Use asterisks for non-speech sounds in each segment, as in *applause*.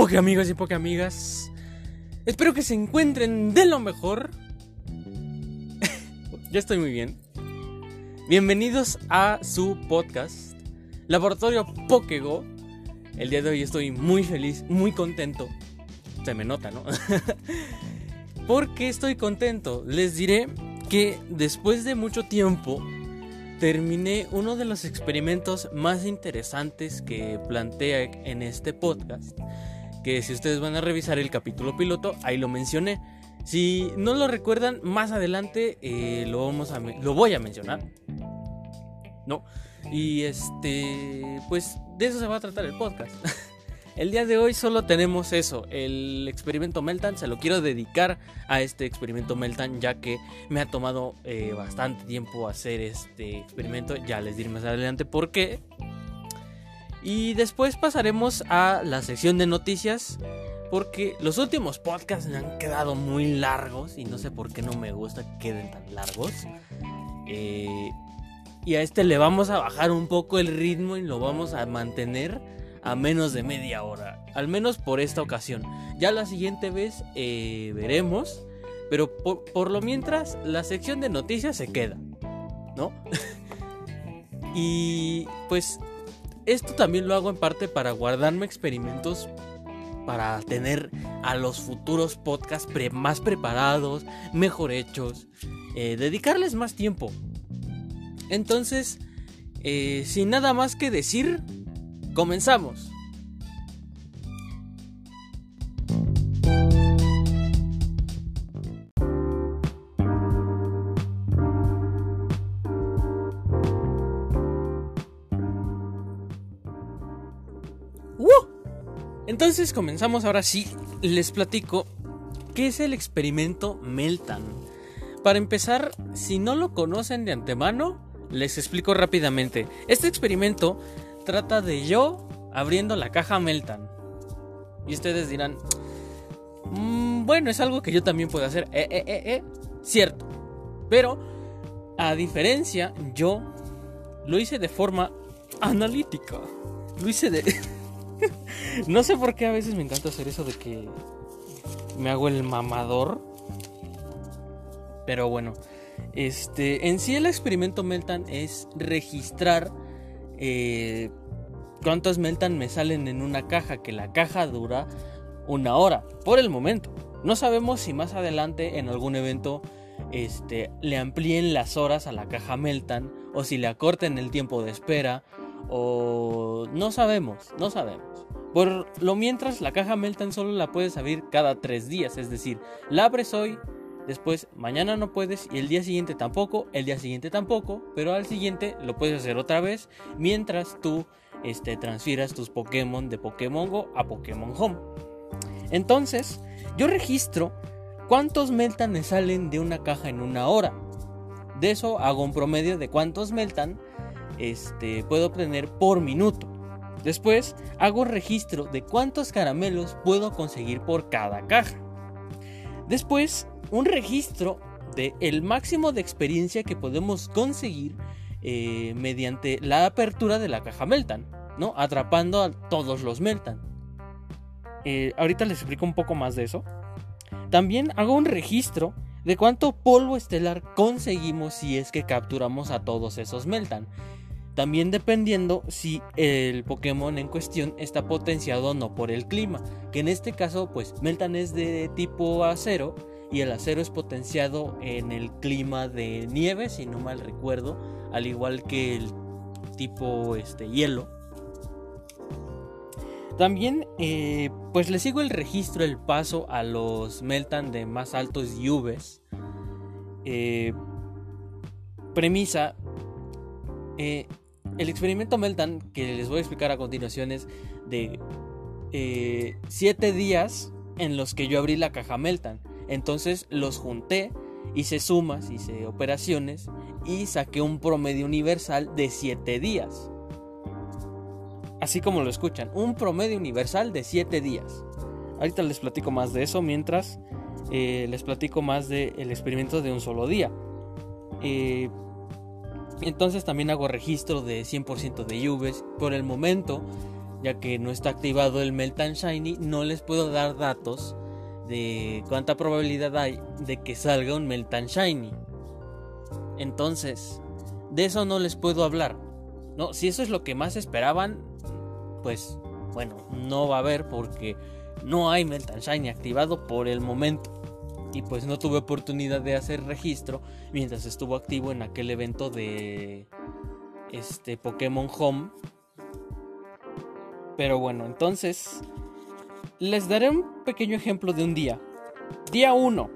poke amigos y poke amigas. Espero que se encuentren de lo mejor. *laughs* Yo estoy muy bien. Bienvenidos a su podcast, Laboratorio Pokego. El día de hoy estoy muy feliz, muy contento. Se me nota, ¿no? *laughs* ¿Por qué estoy contento? Les diré que después de mucho tiempo terminé uno de los experimentos más interesantes que plantea en este podcast. Que si ustedes van a revisar el capítulo piloto, ahí lo mencioné. Si no lo recuerdan, más adelante eh, lo, vamos a lo voy a mencionar. ¿No? Y este, pues de eso se va a tratar el podcast. *laughs* El día de hoy solo tenemos eso, el experimento Meltan. Se lo quiero dedicar a este experimento Meltan ya que me ha tomado eh, bastante tiempo hacer este experimento. Ya les diré más adelante por qué. Y después pasaremos a la sección de noticias porque los últimos podcasts me han quedado muy largos y no sé por qué no me gusta que queden tan largos. Eh, y a este le vamos a bajar un poco el ritmo y lo vamos a mantener a menos de media hora. Al menos por esta ocasión. Ya la siguiente vez eh, veremos. Pero por, lo mientras, la sección de noticias se queda. ¿No? *laughs* y pues esto también lo hago en parte para guardarme experimentos. Para tener a los futuros podcasts más preparados, mejor hechos. Eh, dedicarles más tiempo. Entonces, eh, sin nada más que decir, Comenzamos. Entonces comenzamos ahora sí, les platico qué es el experimento Meltan. Para empezar, si no lo conocen de antemano, les explico rápidamente. Este experimento trata de yo abriendo la caja Meltan. Y ustedes dirán, mm, bueno, es algo que yo también puedo hacer. Eh, eh, eh, eh, cierto. Pero, a diferencia, yo lo hice de forma analítica. Lo hice de... *laughs* no sé por qué a veces me encanta hacer eso de que me hago el mamador. Pero bueno, este, en sí el experimento Meltan es registrar eh, cuántos Meltan me salen en una caja, que la caja dura una hora, por el momento. No sabemos si más adelante en algún evento este, le amplíen las horas a la caja Meltan o si le acorten el tiempo de espera o no sabemos, no sabemos. Por lo mientras la caja Meltan solo la puedes abrir cada tres días, es decir, la abres hoy, Después, mañana no puedes y el día siguiente tampoco, el día siguiente tampoco, pero al siguiente lo puedes hacer otra vez mientras tú este, transfieras tus Pokémon de Pokémon Go a Pokémon Home. Entonces, yo registro cuántos Meltan me salen de una caja en una hora. De eso hago un promedio de cuántos Meltan este, puedo obtener por minuto. Después hago registro de cuántos caramelos puedo conseguir por cada caja. Después un registro de el máximo de experiencia que podemos conseguir eh, mediante la apertura de la caja Meltan, ¿no? Atrapando a todos los Meltan. Eh, ahorita les explico un poco más de eso. También hago un registro de cuánto polvo estelar conseguimos si es que capturamos a todos esos Meltan. También dependiendo si el Pokémon en cuestión está potenciado o no por el clima. Que en este caso, pues Meltan es de tipo acero y el acero es potenciado en el clima de nieve, si no mal recuerdo, al igual que el tipo este, hielo. También, eh, pues le sigo el registro, el paso a los Meltan de más altos UVs. Eh, premisa, eh, el experimento Meltan que les voy a explicar a continuación es de 7 días en los que yo abrí la caja Meltan. Entonces los junté, hice sumas, hice operaciones y saqué un promedio universal de 7 días. Así como lo escuchan, un promedio universal de 7 días. Ahorita les platico más de eso mientras eh, les platico más del experimento de un solo día. Eh, entonces también hago registro de 100% de UVs. Por el momento ya que no está activado el Meltan Shiny, no les puedo dar datos de cuánta probabilidad hay de que salga un Meltan Shiny. Entonces, de eso no les puedo hablar. No, si eso es lo que más esperaban, pues bueno, no va a haber porque no hay Meltan Shiny activado por el momento. Y pues no tuve oportunidad de hacer registro mientras estuvo activo en aquel evento de este Pokémon Home. Pero bueno, entonces les daré un pequeño ejemplo de un día. Día 1.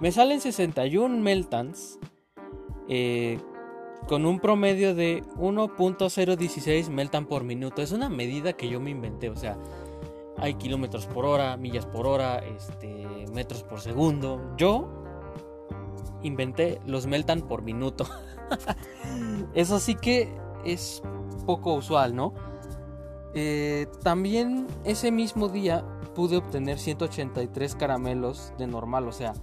Me salen 61 Meltans eh, con un promedio de 1.016 Meltan por minuto. Es una medida que yo me inventé, o sea, hay kilómetros por hora, millas por hora, este, metros por segundo. Yo inventé los Meltan por minuto. *laughs* Eso sí que es poco usual, ¿no? Eh, también ese mismo día pude obtener 183 caramelos de normal, o sea,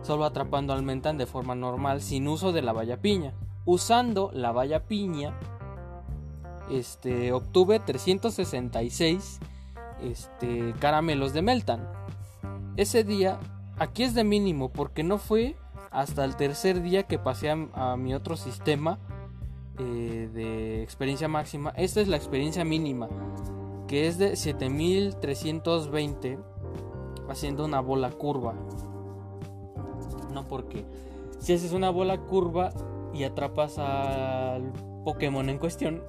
solo atrapando al Meltan de forma normal sin uso de la valla piña. Usando la valla piña, este, obtuve 366 este, caramelos de Meltan. Ese día, aquí es de mínimo porque no fue hasta el tercer día que pasé a, mi otro sistema eh, de experiencia máxima. Esta es la experiencia mínima, que es de 7320 haciendo una bola curva. No porque si haces una bola curva y atrapas al Pokémon en cuestión,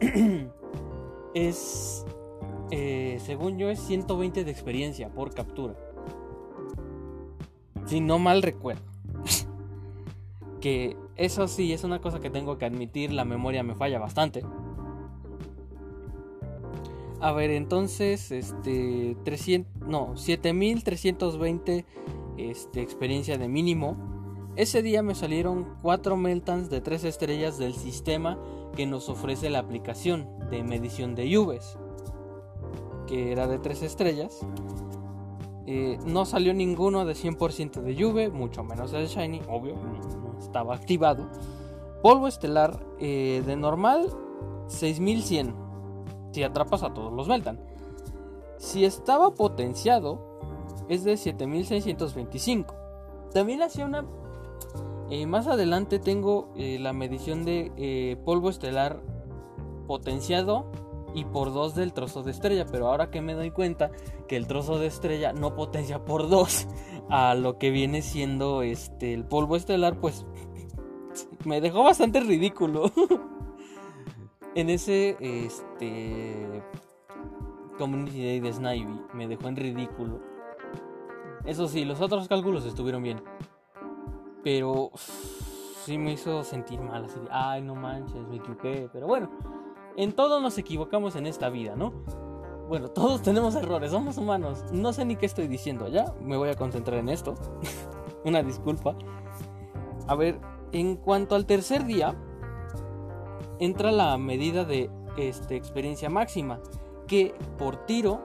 *clears throat* es eh, según yo, es 120 de experiencia por captura. Si no mal recuerdo. *laughs* que eso sí, es una cosa que tengo que admitir, la memoria me falla bastante. A ver, entonces, este, 300, no, 7320 este, experiencia de mínimo. Ese día me salieron 4 Meltans de 3 estrellas del sistema que nos ofrece la aplicación de medición de lluvias que era de 3 estrellas. Eh, no salió ninguno de 100% de Juve, mucho menos el Shiny, obvio, no, estaba activado. Polvo estelar eh, de normal 6100, si atrapas a todos los Meltan. Si estaba potenciado, es de 7625. También hacía una... Eh, más adelante tengo la medición de polvo estelar potenciado y por 2 del trozo de estrella. Pero ahora que me doy cuenta que el trozo de estrella no potencia por 2 a lo que viene siendo este el polvo estelar, pues me dejó bastante ridículo. *laughs* en ese este Community Day de Snivy me dejó en ridículo. Eso sí, los otros cálculos estuvieron bien. Pero sí me hizo sentir mal, así ay, no manches, me equivoqué. Pero bueno, en todo nos equivocamos en esta vida, ¿no? Bueno, todos tenemos errores, somos humanos. No sé ni qué estoy diciendo ya, me voy a concentrar en esto. *laughs* Una disculpa. A ver, en cuanto al tercer día, entra la medida de este, experiencia máxima, que por tiro,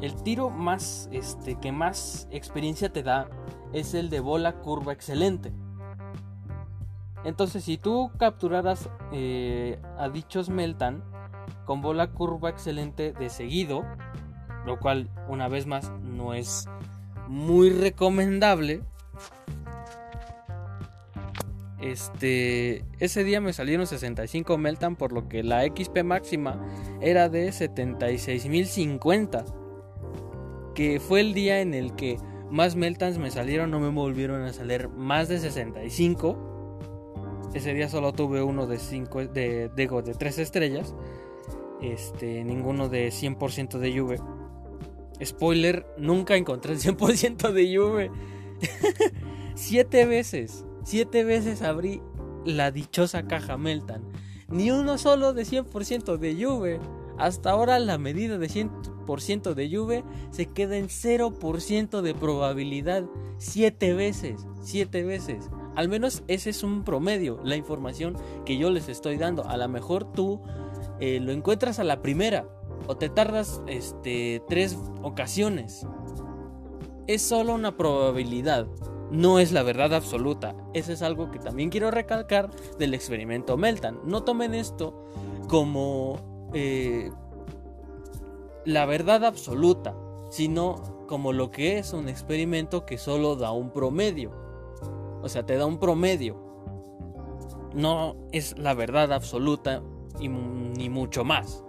el tiro más, este, que más experiencia te da es el de bola curva excelente. Entonces, si tú capturaras eh, a dichos Meltan con bola curva excelente de seguido, lo cual una vez más no es muy recomendable. Este, ese día me salieron 65 Meltan, por lo que la XP máxima era de 76.050. Que fue el día en el que más Meltans me salieron, no me volvieron a salir más de 65. Ese día solo tuve uno de 5 de, de, de 3 estrellas. Este, ninguno de 100% de Juve. Spoiler, nunca encontré el 100% de Juve. *laughs* siete veces, siete veces abrí la dichosa caja Meltan. Ni uno solo de 100% de Juve. Hasta ahora la medida de 100% de Juve se queda en 0% de probabilidad. Siete veces, siete veces. Al menos ese es un promedio, la información que yo les estoy dando. A lo mejor tú eh, lo encuentras a la primera o te tardas este, tres ocasiones. Es solo una probabilidad, no es la verdad absoluta. Eso es algo que también quiero recalcar del experimento Meltan. No tomen esto como eh, la verdad absoluta, sino como lo que es un experimento que solo da un promedio. O sea, te da un promedio. No es la verdad absoluta y ni mucho más.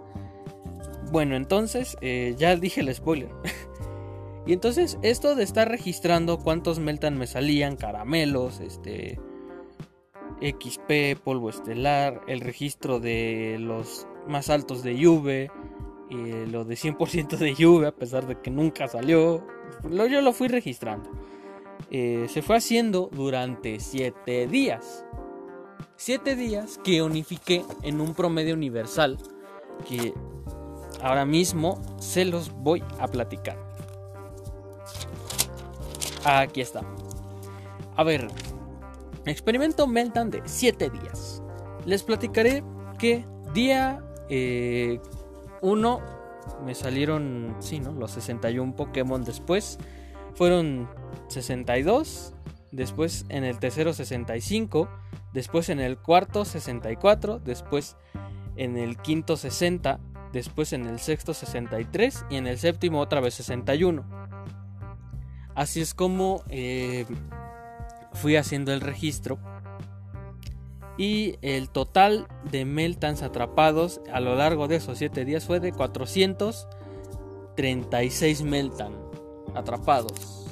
Bueno, entonces eh, ya dije el spoiler. *laughs* y entonces esto de estar registrando cuántos meltan me salían, caramelos, este XP, polvo estelar, el registro de los más altos de Juve, y lo de 100% de Juve, a pesar de que nunca salió, yo lo fui registrando. Eh, se fue haciendo durante 7 días. 7 días que unifiqué en un promedio universal que ahora mismo se los voy a platicar. Aquí está. A ver, experimento Meltan de 7 días. Les platicaré que día 1 eh, me salieron, sí, ¿no? Los 61 Pokémon después. Fueron 62. Después en el tercero 65. Después en el cuarto 64. Después en el quinto 60 después en el sexto 63 y en el séptimo otra vez 61. Así es como eh, fui haciendo el registro y el total de Meltans atrapados a lo largo de esos 7 días fue de 436 Meltan atrapados.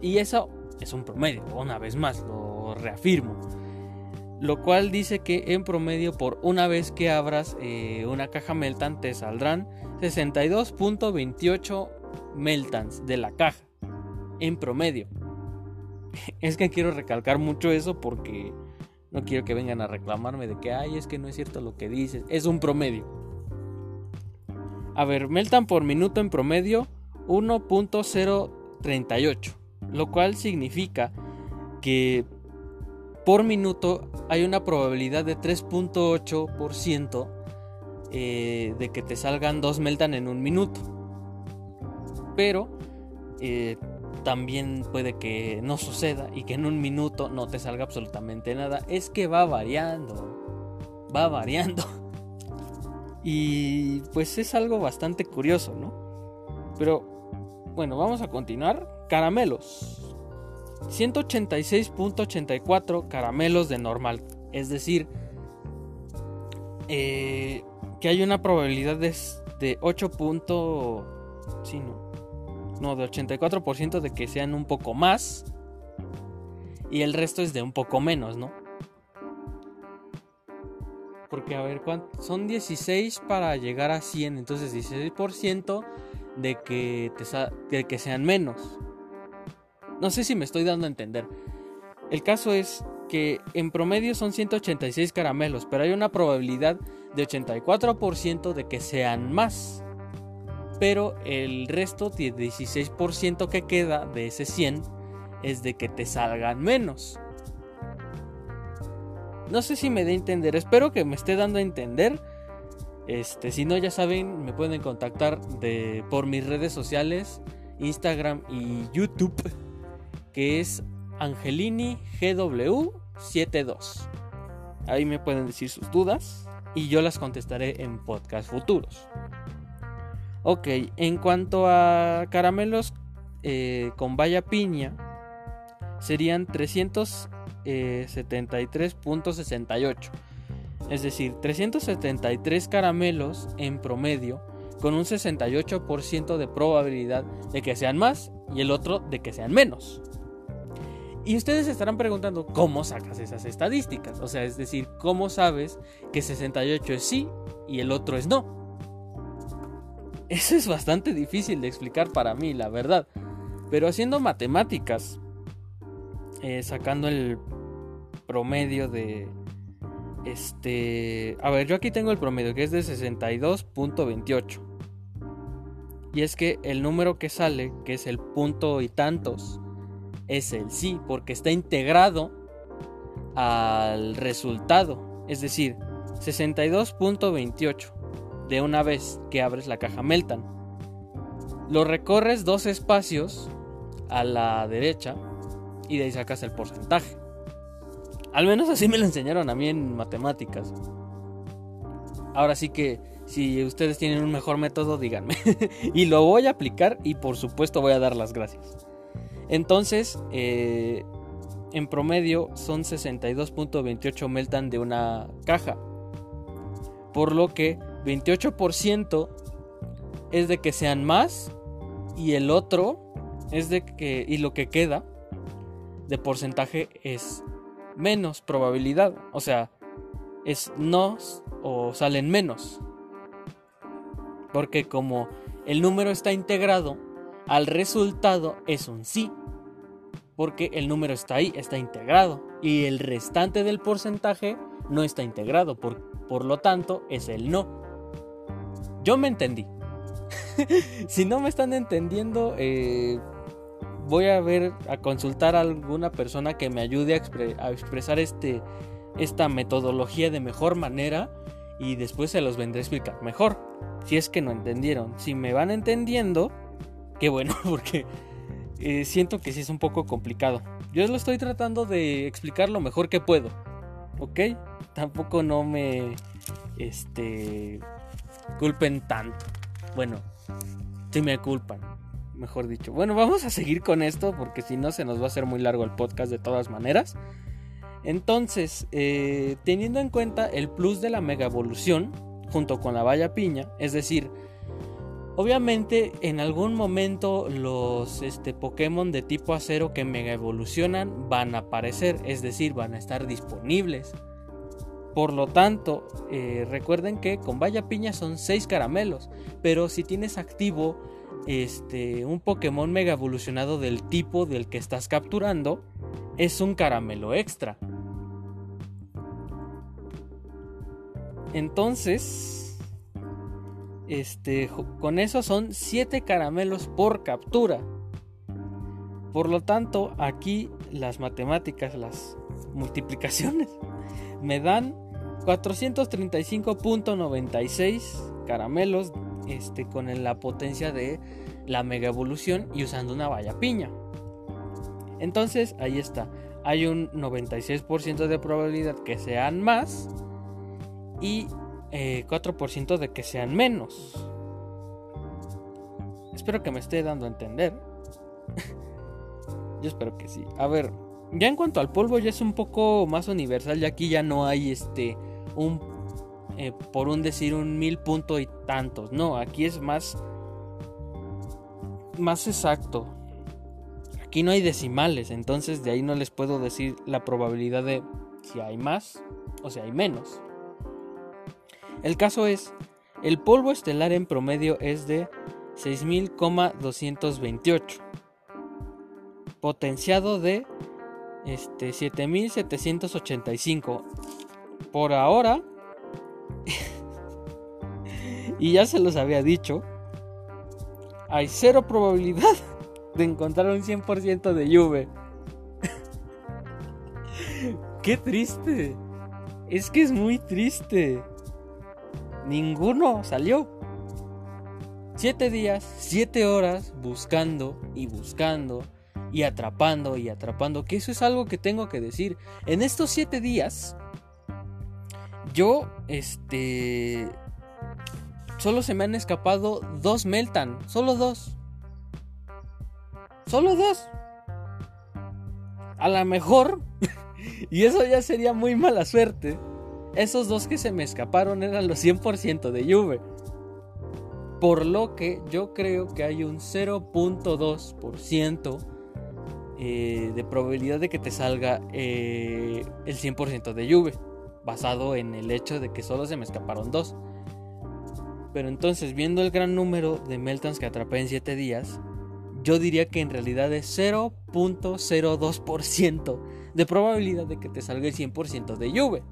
Y eso es un promedio, una vez más, lo reafirmo lo cual dice que en promedio por una vez que abras eh, una caja Meltan te saldrán 62.28 Meltans de la caja en promedio. *laughs* Es que quiero recalcar mucho eso porque no quiero que vengan a reclamarme de que ay, es que no es cierto lo que dices, es un promedio. A ver, Meltan por minuto en promedio 1.038, lo cual significa que por minuto hay una probabilidad de 3.8% eh, de que te salgan dos Meltan en un minuto. Pero eh, también puede que no suceda y que en un minuto no te salga absolutamente nada. Es que va variando. Va variando. *laughs* Y pues es algo bastante curioso, ¿no? Pero bueno, vamos a continuar. Caramelos. 186.84 caramelos de normal. Es decir, eh, que hay una probabilidad de, de 8. Sí, no. No, de 84% de que sean un poco más. Y el resto es de un poco menos, ¿no? Porque a ver, son 16 para llegar a 100. Entonces 16% de que, te de que sean menos. No sé si me estoy dando a entender. El caso es que en promedio son 186 caramelos, pero hay una probabilidad de 84% de que sean más. Pero el resto, de 16% que queda de ese 100, es de que te salgan menos. No sé si me dé a entender, espero que me esté dando a entender. Este, si no, ya saben, me pueden contactar de, por mis redes sociales, Instagram y YouTube que es Angelini GW72. Ahí me pueden decir sus dudas y yo las contestaré en podcast futuros. Ok, en cuanto a caramelos eh, con valla piña, serían 373.68. Es decir, 373 caramelos en promedio con un 68% de probabilidad de que sean más y el otro de que sean menos. Y ustedes estarán preguntando, ¿cómo sacas esas estadísticas? O sea, es decir, ¿cómo sabes que 68 es sí y el otro es no? Eso es bastante difícil de explicar para mí, la verdad. Pero haciendo matemáticas, eh, sacando el promedio de... Este... A ver, yo aquí tengo el promedio que es de 62.28. Y es que el número que sale, que es el punto y tantos, es el sí, porque está integrado al resultado. Es decir, 62.28 de una vez que abres la caja Meltan. Lo recorres dos espacios a la derecha y de ahí sacas el porcentaje. Al menos así me lo enseñaron a mí en matemáticas. ahora sí que si ustedes tienen un mejor método, díganme. *laughs* y lo voy a aplicar y por supuesto voy a dar las gracias. Entonces, eh, en promedio son 62.28 meltan de una caja. Por lo que 28% es de que sean más y el otro es de que y lo que queda de porcentaje es menos probabilidad, o sea, es no o salen menos. Porque como el número está integrado al resultado es un sí. Porque el número está ahí, está integrado. Y el restante del porcentaje no está integrado. Por, por lo tanto, es el no. Yo me entendí. *laughs* si no me están entendiendo, eh, voy a ver, a consultar a alguna persona que me ayude a, a, expresar este, esta metodología de mejor manera y después se los vendré a explicar mejor. Si es que no entendieron. Si me van entendiendo, qué bueno, *laughs* porque eh, siento que sí es un poco complicado. Yo lo estoy tratando de explicar lo mejor que puedo. ¿Ok? Tampoco no me... Este... Culpen tanto. Bueno, si me culpan, mejor dicho. Bueno, vamos a seguir con esto porque si no se nos va a hacer muy largo el podcast de todas maneras. Entonces, eh, teniendo en cuenta el plus de la mega evolución junto con la valla piña, es decir, obviamente en algún momento los este, Pokémon de tipo acero que mega evolucionan van a aparecer, es decir, van a estar disponibles. Por lo tanto, eh, recuerden que con valla piña son 6 caramelos, pero si tienes activo este, un Pokémon mega evolucionado del tipo del que estás capturando, es un caramelo extra. Entonces, este, con eso son 7 caramelos por captura. Por lo tanto, aquí las matemáticas, las multiplicaciones, *laughs* me dan 435.96 caramelos este, con la potencia de la mega evolución y usando una valla piña. Entonces, ahí está. Hay un 96% de probabilidad que sean más y 4% eh, de que sean menos. Espero que me esté dando a entender. *laughs* Yo espero que sí. A ver, ya en cuanto al polvo ya es un poco más universal, ya aquí ya no hay este un eh, por un decir un mil punto y tantos. No, aquí es más más exacto. Aquí no hay decimales, entonces de ahí no les puedo decir la probabilidad de si hay más o si hay menos. El caso es, el polvo estelar en promedio es de 6000,228, potenciado de este, 7785. Por ahora, *laughs* y ya se los había dicho, hay cero probabilidad *laughs* de encontrar un 100% de lluvia. *laughs* Qué triste. Es que es muy triste. Ninguno salió. Siete días, siete horas buscando y buscando y atrapando y atrapando. Que eso es algo que tengo que decir. En estos siete días, yo, este... Solo se me han escapado dos Meltan. Solo dos. Solo dos. A lo mejor. *laughs* y eso ya sería muy mala suerte esos dos que se me escaparon eran los 100% de Juve. Por lo que yo creo que hay un 0.2% eh, de probabilidad de que te salga eh, el 100% de Juve. Basado en el hecho de que solo se me escaparon dos. Pero entonces, viendo el gran número de Meltons que atrapé en 7 días, yo diría que en realidad es 0.02% de probabilidad de que te salga el 100% de Juve.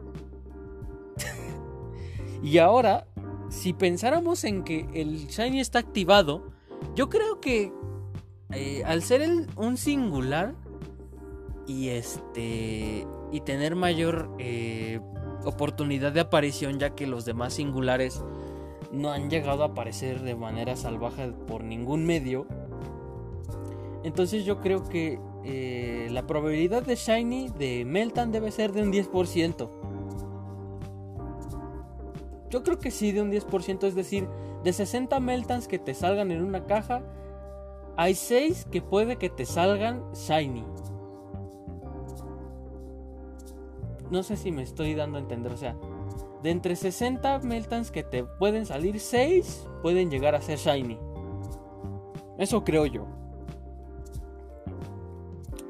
Y ahora, si pensáramos en que el Shiny está activado, yo creo que eh, al ser un singular y este y tener mayor eh, oportunidad de aparición, ya que los demás singulares no han llegado a aparecer de manera salvaje por ningún medio. Entonces yo creo que eh, la probabilidad de Shiny de Meltan debe ser de un 10%. Yo creo que sí, de un 10%. Es decir, de 60 Meltans que te salgan en una caja, hay 6 que puede que te salgan Shiny. No sé si me estoy dando a entender. O sea, de entre 60 Meltans que te pueden salir, 6 pueden llegar a ser Shiny. Eso creo yo.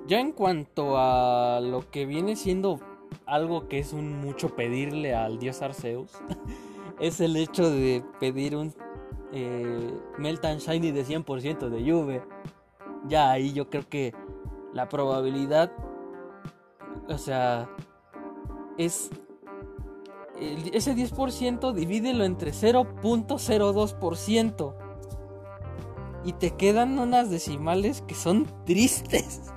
Ya en cuanto a lo que viene siendo algo que es un mucho pedirle al dios Arceus, *laughs* es el hecho de pedir un eh, Meltan Shiny de 100% de lluvia. Ya ahí yo creo que la probabilidad, o sea, es ese 10% divídelo entre 0.02% y te quedan unas decimales que son tristes. *laughs*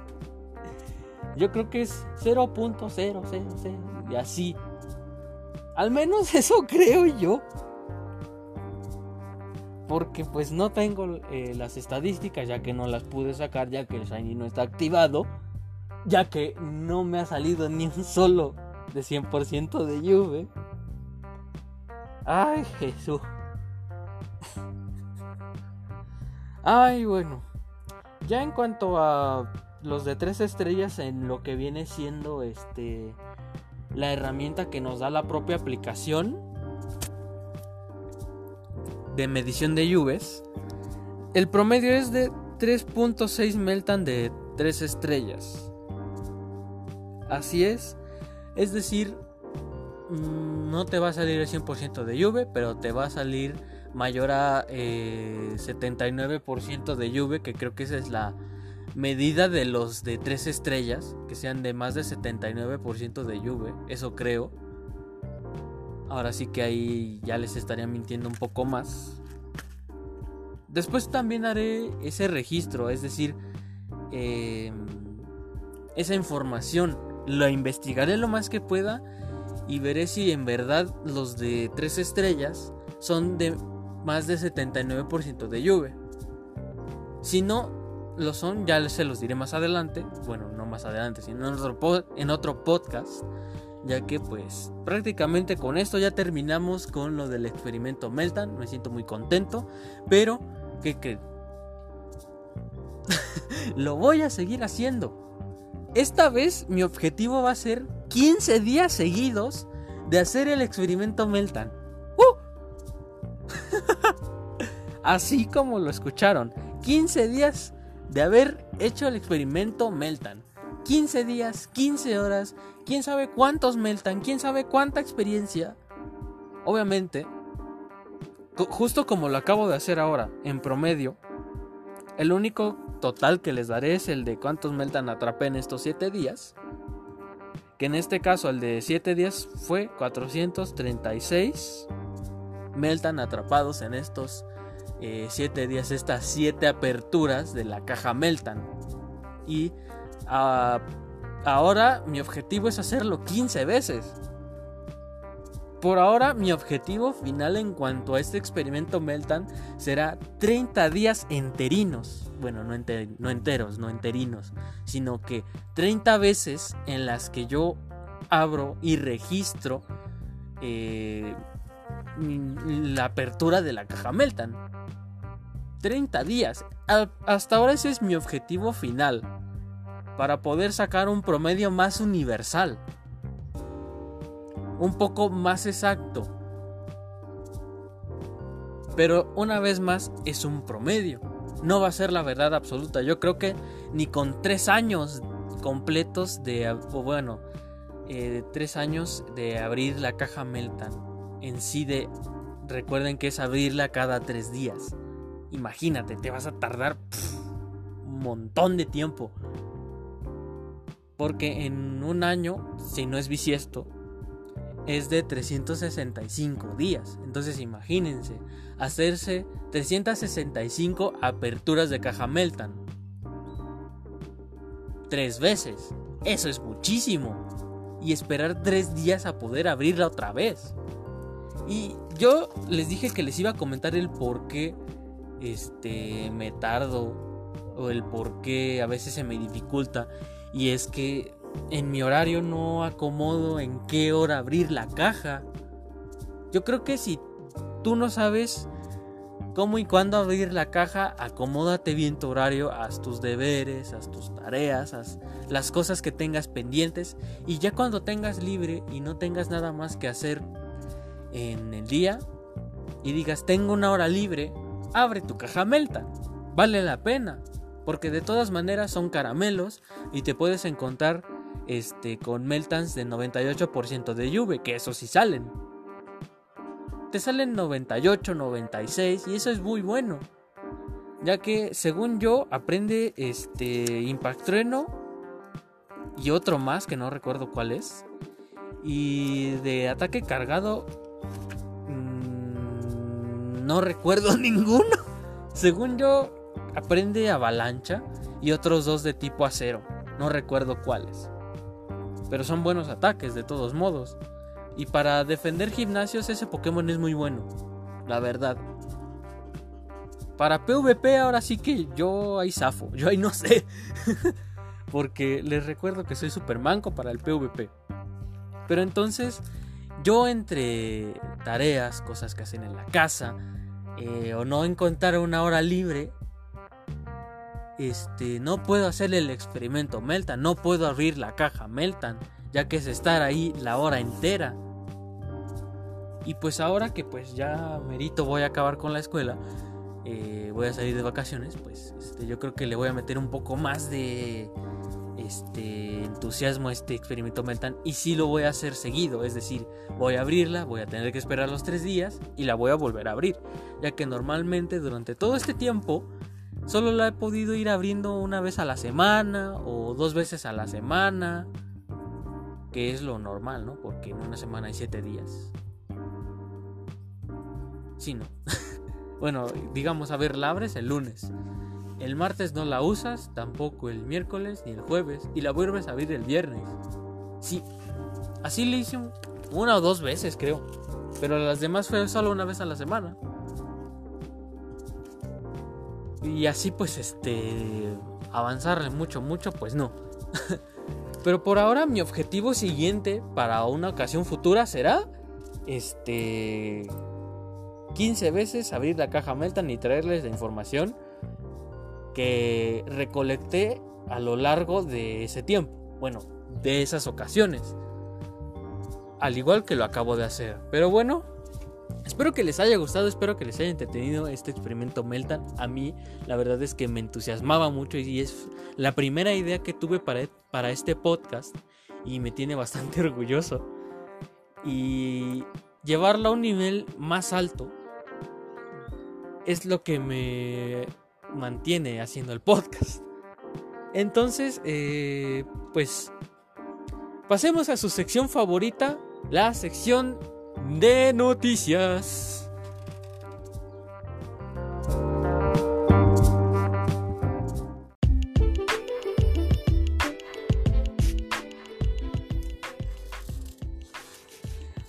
Yo creo que es 0.000 y así. Al menos *laughs* eso creo yo. Porque pues no tengo eh, las estadísticas ya que no las pude sacar ya que el Shiny no está activado. Ya que no me ha salido ni un solo de 100% de lluvia. Ay Jesús. Ay bueno. Ya en cuanto a los de tres estrellas en lo que viene siendo este la herramienta que nos da la propia aplicación de medición de lluvias. El promedio es de 3.6 Meltan de 3 estrellas. Así es. Es decir, mm, no te va a salir el 100% de lluvia, pero te va a salir mayor a 79% eh, de lluvia, que creo que esa es la medida de los de 3 estrellas, que sean de más de 79% de lluvia, eso creo. Ahora sí que ahí ya les estaría mintiendo un poco más. Después también haré ese registro, es decir, em, esa información. La investigaré lo más que pueda y veré si en verdad los de 3 estrellas son de más de 79% de lluvia. Si no, lo son, ya se los diré más adelante. Bueno, no más adelante, sino en otro, en otro podcast. Ya que pues prácticamente con esto ya terminamos con lo del experimento Meltan. Me siento muy contento. Pero, ¿qué creen? *laughs* lo voy a seguir haciendo. Esta vez mi objetivo va a ser 15 días seguidos de hacer el experimento Meltan. ¡Uh! *laughs* Así como lo escucharon. 15 días de haber hecho el experimento Meltan. 15 días, 15 horas, quién sabe cuántos Meltan, quién sabe cuánta experiencia. Obviamente, justo como lo acabo de hacer ahora, en promedio, el único total que les daré es el de cuántos Meltan atrapé en estos 7 días. Que en este caso el de 7 días fue 436 Meltan atrapados en estos 7 eh, días estas 7 aperturas de la caja Meltan. Y ah, ahora mi objetivo es hacerlo 15 veces. Por ahora mi objetivo final en cuanto a este experimento Meltan será 30 días enterinos. Bueno, no, no enteros, no enterinos. Sino que 30 veces en las que yo abro y registro eh, la apertura de la caja Meltan. 30 días. Hasta ahora ese es mi objetivo final. Para poder sacar un promedio más universal. Un poco más exacto. Pero una vez más es un promedio. No va a ser la verdad absoluta. Yo creo que ni con 3 años completos de... bueno, eh, 3 años de abrir la caja Meltan. En sí de... Recuerden que es abrirla cada 3 días. Imagínate, te vas a tardar un montón de tiempo. Porque en un año, si no es bisiesto, es de 365 días. Entonces imagínense, hacerse 365 aperturas de caja Meltan. Tres veces. Eso es muchísimo. Y esperar tres días a poder abrirla otra vez. Y yo les dije que les iba a comentar el por qué este, me tardo o el por qué a veces se me dificulta. Y es que en mi horario no acomodo en qué hora abrir la caja. Yo creo que si tú no sabes cómo y cuándo abrir la caja, acomódate bien tu horario, haz tus deberes, haz tus tareas, haz las cosas que tengas pendientes y ya cuando tengas libre y no tengas nada más que hacer en el día y digas tengo una hora libre, abre tu caja Melta. Vale la pena, porque de todas maneras son caramelos y te puedes encontrar este con Meltans de 98% de lluvia, que eso sí salen te salen 98, 96 y eso es muy bueno. Ya que según yo aprende este Impact Trueno y otro más que no recuerdo cuál es. Y de ataque cargado no recuerdo *laughs* ninguno. Según yo aprende avalancha y otros dos de tipo acero. No recuerdo cuáles. Pero son buenos ataques de todos modos. Y para defender gimnasios ese Pokémon es muy bueno, la verdad. Para PvP ahora sí que yo ahí zafo, yo ahí no sé. *laughs* Porque les recuerdo que soy super manco para el PvP. Pero entonces yo entre tareas, cosas que hacen en la casa, eh, o no encontrar una hora libre, este, no puedo hacer el experimento Meltan, no puedo abrir la caja Meltan ya que es estar ahí la hora entera. Y pues ahora que pues ya merito voy a acabar con la escuela, eh, voy a salir de vacaciones, pues este, yo creo que le voy a meter un poco más de este entusiasmo a este experimento mental y sí lo voy a hacer seguido, es decir, voy a abrirla, voy a tener que esperar los tres días y la voy a volver a abrir, ya que normalmente durante todo este tiempo solo la he podido ir abriendo una vez a la semana o dos veces a la semana que es lo normal, ¿no? Porque en una semana hay siete días. Sí, ¿no? *laughs* bueno, digamos, a ver, la abres el lunes. El martes no la usas, tampoco el miércoles ni el jueves, y la vuelves a abrir el viernes. Sí, así le hice una o dos veces, creo. Pero las demás fue solo una vez a la semana. Y así pues, este, avanzarle mucho, mucho, pues no. *laughs* Pero por ahora mi objetivo siguiente para una ocasión futura será este 15 veces abrir la caja Meltan y traerles la información que recolecté a lo largo de ese tiempo. Bueno, de esas ocasiones. Al igual que lo acabo de hacer. Pero bueno, Espero que les haya gustado, espero que les haya entretenido este experimento Meltan. A mí la verdad es que me entusiasmaba mucho y es la primera idea que tuve para, para este podcast y me tiene bastante *laughs* orgulloso. Y llevarlo a un nivel más alto es lo que me mantiene haciendo el podcast. Entonces, eh, pues pasemos a su sección favorita, la sección de noticias.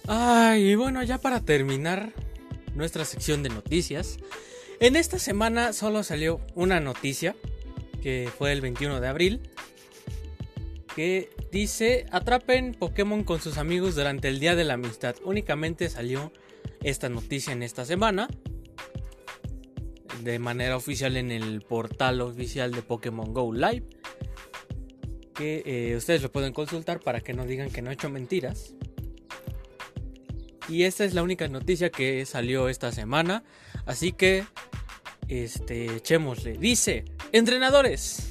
Ay, y bueno, ya para terminar nuestra sección de noticias, en esta semana solo salió una noticia, que fue el 21 de abril, que dice atrapen Pokémon con sus amigos durante el Día de la Amistad. Únicamente salió esta noticia en esta semana. De manera oficial en el portal oficial de Pokémon Go Live. Que eh, ustedes lo pueden consultar para que no digan que no he hecho mentiras. Y esta es la única noticia que salió esta semana. Así que, este, echémosle. Dice, entrenadores.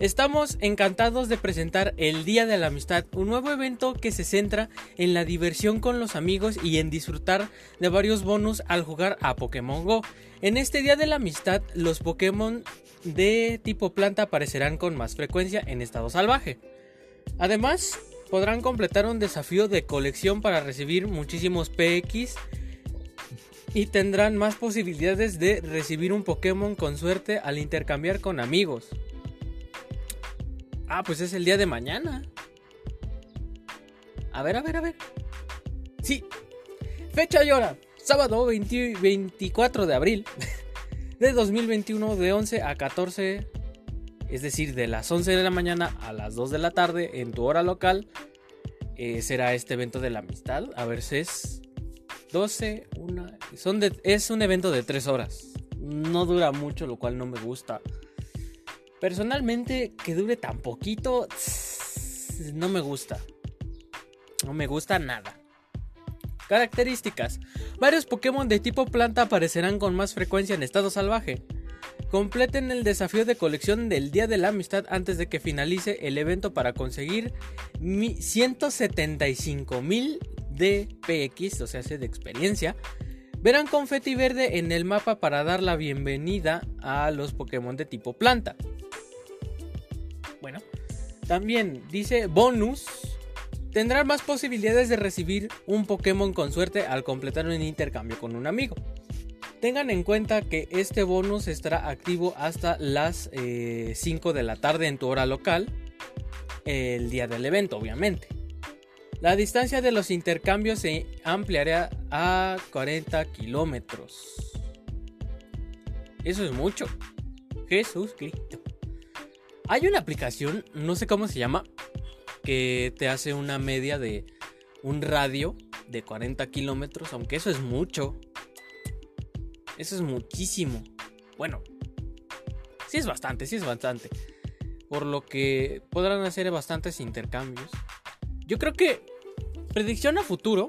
Estamos encantados de presentar el Día de la Amistad, un nuevo evento que se centra en la diversión con los amigos y en disfrutar de varios bonus al jugar a Pokémon Go. En este Día de la Amistad, los Pokémon de tipo planta aparecerán con más frecuencia en estado salvaje. Además, podrán completar un desafío de colección para recibir muchísimos PX y tendrán más posibilidades de recibir un Pokémon con suerte al intercambiar con amigos. Ah, pues es el día de mañana. A ver, a ver, a ver. Sí. Fecha y hora. Sábado 24 de abril *laughs* de 2021 de 11 a 14. Es decir, de las 11 de la mañana a las 2 de la tarde en tu hora local. Eh, será este evento de la amistad. A ver si es... 12, una, son es un evento de 3 horas. No dura mucho, lo cual no me gusta. Personalmente, que dure tan poquito, no me gusta. No me gusta nada. Características. Varios Pokémon de tipo planta aparecerán con más frecuencia en estado salvaje. Completen el desafío de colección del Día de la Amistad antes de que finalice el evento para conseguir 175.000 DPX, o sea, de experiencia. Verán confeti verde en el mapa para dar la bienvenida a los Pokémon de tipo planta. Bueno, también dice bonus. Tendrán más posibilidades de recibir un Pokémon con suerte al completar un intercambio con un amigo. Tengan en cuenta que este bonus estará activo hasta las 5 eh, de la tarde en tu hora local, el día del evento, obviamente. La distancia de los intercambios se ampliará a 40 kilómetros. Eso es mucho. Jesús Cristo. Hay una aplicación, no sé cómo se llama, que te hace una media de un radio de 40 kilómetros, aunque eso es mucho. Eso es muchísimo. Bueno, sí es bastante, sí es bastante. Por lo que podrán hacer bastantes intercambios. Yo creo que predicción a futuro.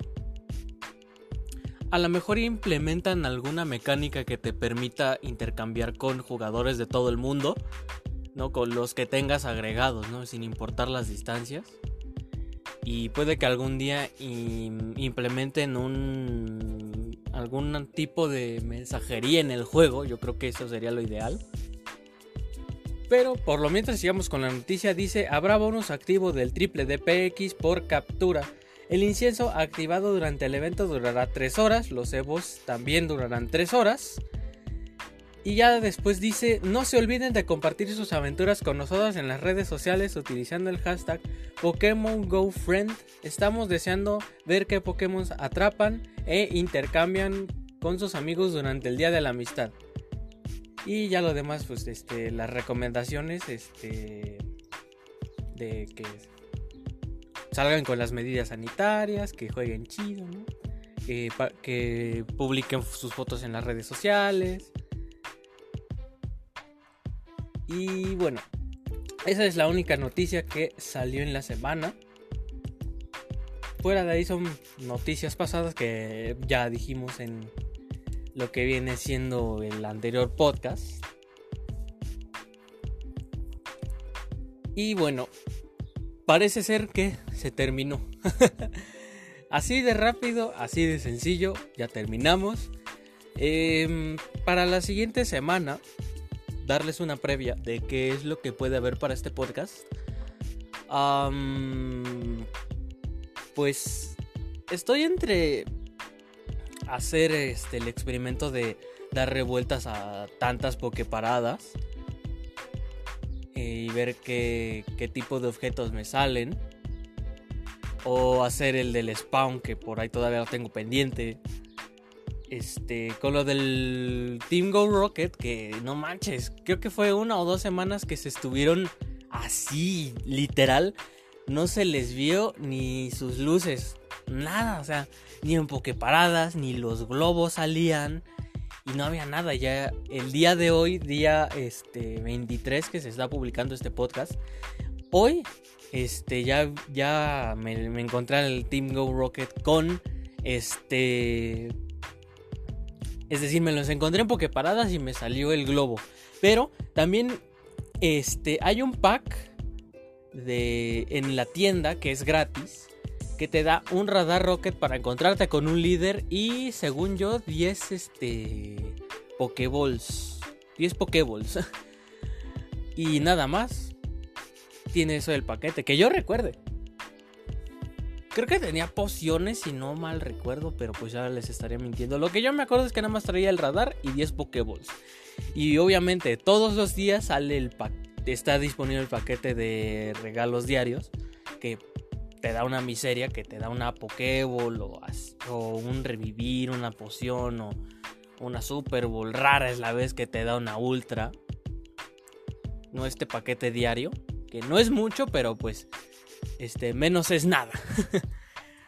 A lo mejor implementan alguna mecánica que te permita intercambiar con jugadores de todo el mundo. ¿no? Con los que tengas agregados, ¿no? Sin importar las distancias. Y puede que algún día implementen un algún tipo de mensajería en el juego. Yo creo que eso sería lo ideal. Pero por lo mientras sigamos con la noticia, dice, habrá bonus activo del triple DPX por captura. El incienso activado durante el evento durará 3 horas, los Evos también durarán 3 horas. Y ya después dice, no se olviden de compartir sus aventuras con nosotros en las redes sociales utilizando el hashtag Pokémon Go Friend. Estamos deseando ver qué Pokémon atrapan e intercambian con sus amigos durante el Día de la Amistad. Y ya lo demás, pues este, las recomendaciones este, de que salgan con las medidas sanitarias, que jueguen chido, que, que publiquen sus fotos en las redes sociales y bueno, esa es la única noticia que salió en la semana. Fuera de ahí son noticias pasadas que ya dijimos en lo que viene siendo el anterior podcast. Y bueno, parece ser que se terminó. *laughs* así de rápido, así de sencillo, ya terminamos. Em, para la siguiente semana darles una previa de qué es lo que puede haber para este podcast. pues estoy entre hacer este, el experimento de dar revueltas a tantas pokeparadas y ver qué, qué tipo de objetos me salen. O hacer el del spawn que por ahí todavía lo tengo pendiente. Este, con lo del Team Go Rocket, que no manches, creo que fue una o dos semanas que se estuvieron así, literal. No se les vio ni sus luces, nada, o sea, ni en pokeparadas, ni los globos salían y no había nada. Ya el día de hoy, día este 23 que se está publicando este podcast, hoy este ya ya me, me encontré en el Team Go Rocket con este es decir, me los encontré en Pokeparadas y me salió el globo. Pero también este, hay un pack de, en la tienda que es gratis. Que te da un radar rocket para encontrarte con un líder. Y según yo, 10 este, Pokéballs. 10 Pokéballs. *laughs* y nada más. Tiene eso del paquete. Que yo recuerde. Creo que tenía pociones, si no mal recuerdo, pero pues ya les estaría mintiendo. Lo que yo me acuerdo es que nada más traía el radar y 10 Pokéballs. Y obviamente todos los días sale el está disponible el paquete de regalos diarios que te da una miseria, que te da una Pokéball o, o un revivir, una poción o una Super Bowl. Rara es la vez que te da una Ultra. No este paquete diario, que no es mucho, pero pues este, menos es nada. *laughs*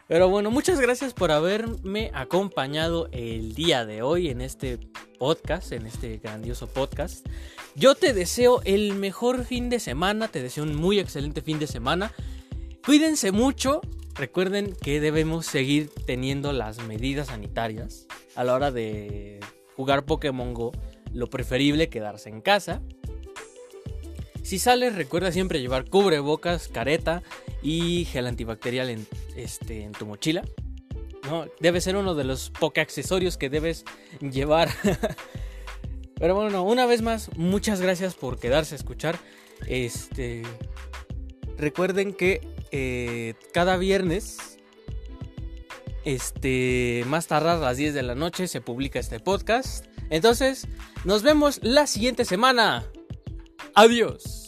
Pero bueno, muchas gracias por haberme acompañado el día de hoy en este podcast, en este grandioso podcast. Yo te deseo el mejor fin de semana, te deseo un muy excelente fin de semana. Cuídense mucho, recuerden que debemos seguir teniendo las medidas sanitarias a la hora de jugar Pokémon Go. Lo preferible quedarse en casa. Si sales, recuerda siempre llevar cubrebocas, careta y gel antibacterial en, este, en tu mochila. ¿no? Debe ser uno de los pocos accesorios que debes llevar. *laughs* Pero bueno, una vez más, muchas gracias por quedarse a escuchar. Este. Recuerden que eh, cada viernes. Este. Más tardar a las 10 de la noche se publica este podcast. Entonces, nos vemos la siguiente semana. Adiós.